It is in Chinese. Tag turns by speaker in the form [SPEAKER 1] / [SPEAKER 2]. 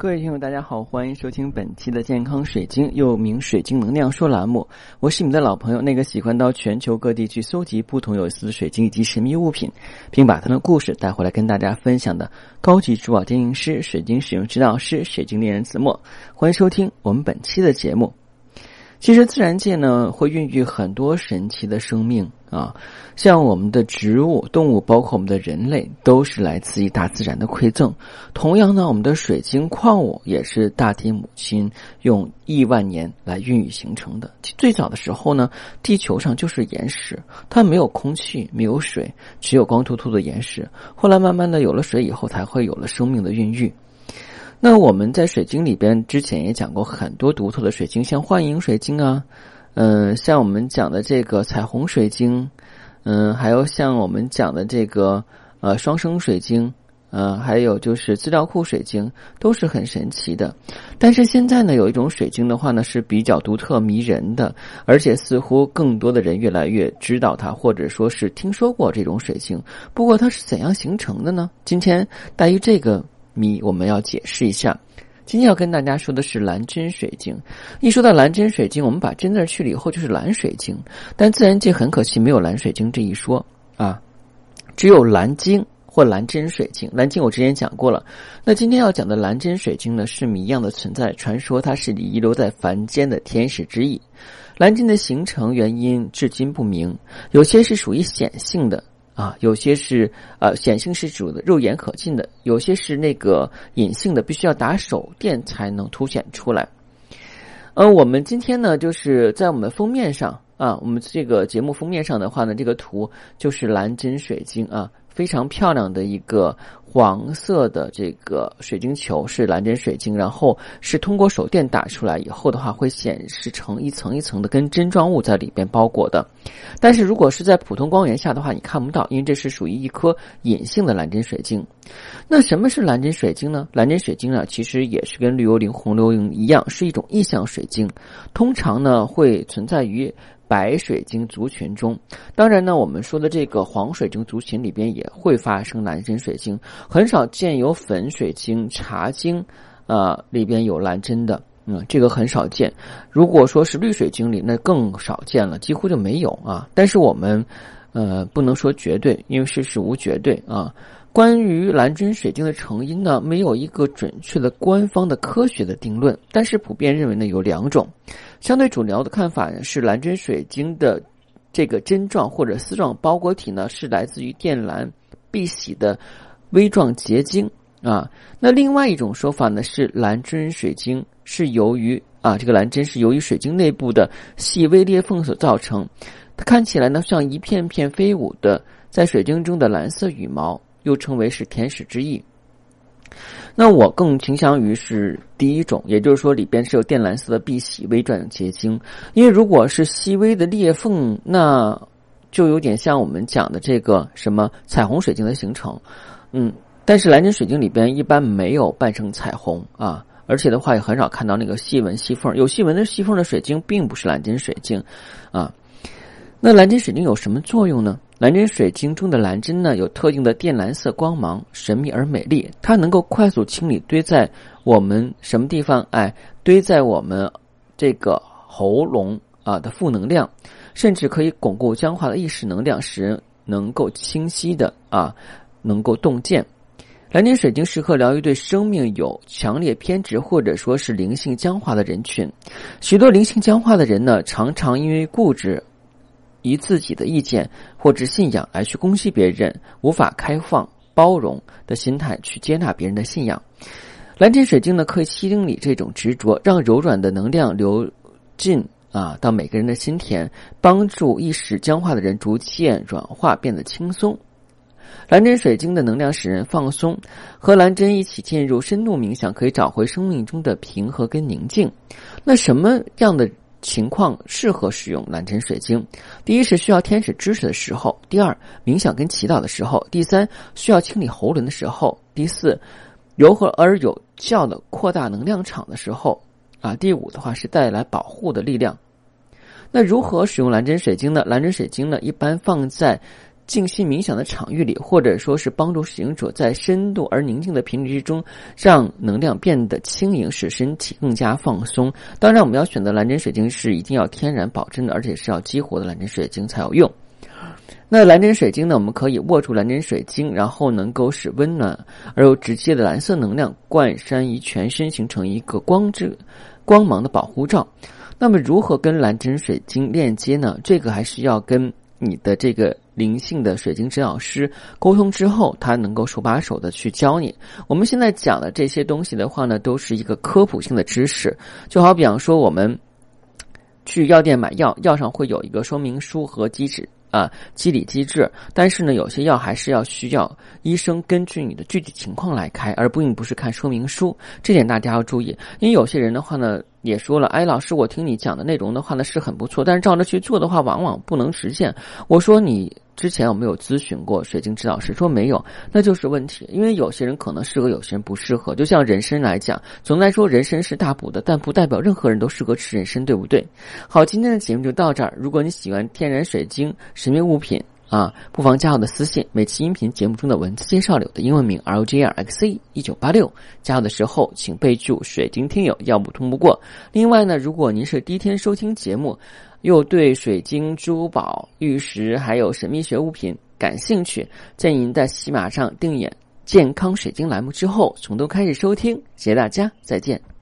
[SPEAKER 1] 各位听友，大家好，欢迎收听本期的健康水晶，又名水晶能量说栏目。我是你们的老朋友，那个喜欢到全球各地去搜集不同有意思的水晶以及神秘物品，并把它的故事带回来跟大家分享的高级珠宝鉴定师、水晶使用指导师、水晶猎人子墨。欢迎收听我们本期的节目。其实自然界呢，会孕育很多神奇的生命啊，像我们的植物、动物，包括我们的人类，都是来自于大自然的馈赠。同样呢，我们的水晶矿物也是大地母亲用亿万年来孕育形成的。最早的时候呢，地球上就是岩石，它没有空气，没有水，只有光秃秃的岩石。后来慢慢的有了水以后，才会有了生命的孕育。那我们在水晶里边之前也讲过很多独特的水晶，像幻影水晶啊，嗯，像我们讲的这个彩虹水晶，嗯，还有像我们讲的这个呃双生水晶，呃，还有就是资料库水晶，都是很神奇的。但是现在呢，有一种水晶的话呢是比较独特迷人的，而且似乎更多的人越来越知道它，或者说是听说过这种水晶。不过它是怎样形成的呢？今天带于这个。谜我们要解释一下，今天要跟大家说的是蓝针水晶。一说到蓝针水晶，我们把针字去了以后就是蓝水晶，但自然界很可惜没有蓝水晶这一说啊，只有蓝晶或蓝针水晶。蓝晶我之前讲过了，那今天要讲的蓝针水晶呢是谜一样的存在，传说它是遗留在凡间的天使之翼。蓝晶的形成原因至今不明，有些是属于显性的。啊，有些是呃显性是指的肉眼可见的，有些是那个隐性的，必须要打手电才能凸显出来。呃，我们今天呢，就是在我们封面上啊，我们这个节目封面上的话呢，这个图就是蓝金水晶啊。非常漂亮的一个黄色的这个水晶球是蓝针水晶，然后是通过手电打出来以后的话，会显示成一层一层的跟针状物在里边包裹的。但是如果是在普通光源下的话，你看不到，因为这是属于一颗隐性的蓝针水晶。那什么是蓝针水晶呢？蓝针水晶啊，其实也是跟绿幽灵、红幽灵一样，是一种意象水晶，通常呢会存在于。白水晶族群中，当然呢，我们说的这个黄水晶族群里边也会发生蓝针水晶，很少见有粉水晶、茶晶，啊里边有蓝针的，嗯，这个很少见。如果说是绿水晶里，那更少见了，几乎就没有啊。但是我们，呃，不能说绝对，因为世事无绝对啊。关于蓝针水晶的成因呢，没有一个准确的官方的科学的定论，但是普遍认为呢有两种。相对主流的看法是，蓝针水晶的这个针状或者丝状包裹体呢是来自于靛蓝碧玺的微状结晶啊。那另外一种说法呢是，蓝针水晶是由于啊这个蓝针是由于水晶内部的细微裂缝所造成，它看起来呢像一片片飞舞的在水晶中的蓝色羽毛。又称为是天使之翼。那我更倾向于是第一种，也就是说里边是有靛蓝色的碧玺微转结晶。因为如果是细微的裂缝，那就有点像我们讲的这个什么彩虹水晶的形成。嗯，但是蓝晶水晶里边一般没有伴生彩虹啊，而且的话也很少看到那个细纹细缝。有细纹的细缝的水晶并不是蓝晶水晶啊。那蓝晶水晶有什么作用呢？蓝针水晶中的蓝针呢，有特定的靛蓝色光芒，神秘而美丽。它能够快速清理堆在我们什么地方？哎，堆在我们这个喉咙啊的负能量，甚至可以巩固僵化的意识能量，使人能够清晰的啊，能够洞见。蓝针水晶适合疗愈对生命有强烈偏执或者说是灵性僵化的人群。许多灵性僵化的人呢，常常因为固执。以自己的意见或者信仰来去攻击别人，无法开放包容的心态去接纳别人的信仰。蓝针水晶呢，可以清理这种执着，让柔软的能量流进啊到每个人的心田，帮助一时僵化的人逐渐软化，变得轻松。蓝针水晶的能量使人放松，和蓝针一起进入深度冥想，可以找回生命中的平和跟宁静。那什么样的？情况适合使用蓝针水晶。第一是需要天使支持的时候；第二，冥想跟祈祷的时候；第三，需要清理喉咙的时候；第四，柔和而有效的扩大能量场的时候。啊，第五的话是带来保护的力量。那如何使用蓝针水晶呢？蓝针水晶呢，一般放在静心冥想的场域里，或者说是帮助使用者在深度而宁静的频率之中，让能量变得轻盈，使身体更加放松。当然，我们要选择蓝针水晶是一定要天然保真的，而且是要激活的蓝针水晶才有用。那蓝针水晶呢？我们可以握住蓝针水晶，然后能够使温暖而又直接的蓝色能量贯穿于全身，形成一个光之光芒的保护罩。那么，如何跟蓝针水晶链接呢？这个还是要跟你的这个灵性的水晶指导师沟通之后，他能够手把手的去教你。我们现在讲的这些东西的话呢，都是一个科普性的知识。就好比方说，我们去药店买药，药上会有一个说明书和机制。啊，机理机制，但是呢，有些药还是要需要医生根据你的具体情况来开，而不并不是看说明书，这点大家要注意。因为有些人的话呢，也说了，哎，老师，我听你讲的内容的话呢是很不错，但是照着去做的话，往往不能实现。我说你。之前有没有咨询过水晶指导师？说没有，那就是问题。因为有些人可能适合，有些人不适合。就像人参来讲，总的来说人参是大补的，但不代表任何人都适合吃人参，对不对？好，今天的节目就到这儿。如果你喜欢天然水晶、神秘物品啊，不妨加我的私信。每期音频节目中的文字介绍里的英文名 L J R X C 一九八六，加我的时候请备注“水晶听友”，要不通不过。另外呢，如果您是第一天收听节目。又对水晶、珠宝、玉石还有神秘学物品感兴趣，建议您在喜马上订阅“健康水晶”栏目之后，从头开始收听。谢谢大家，再见。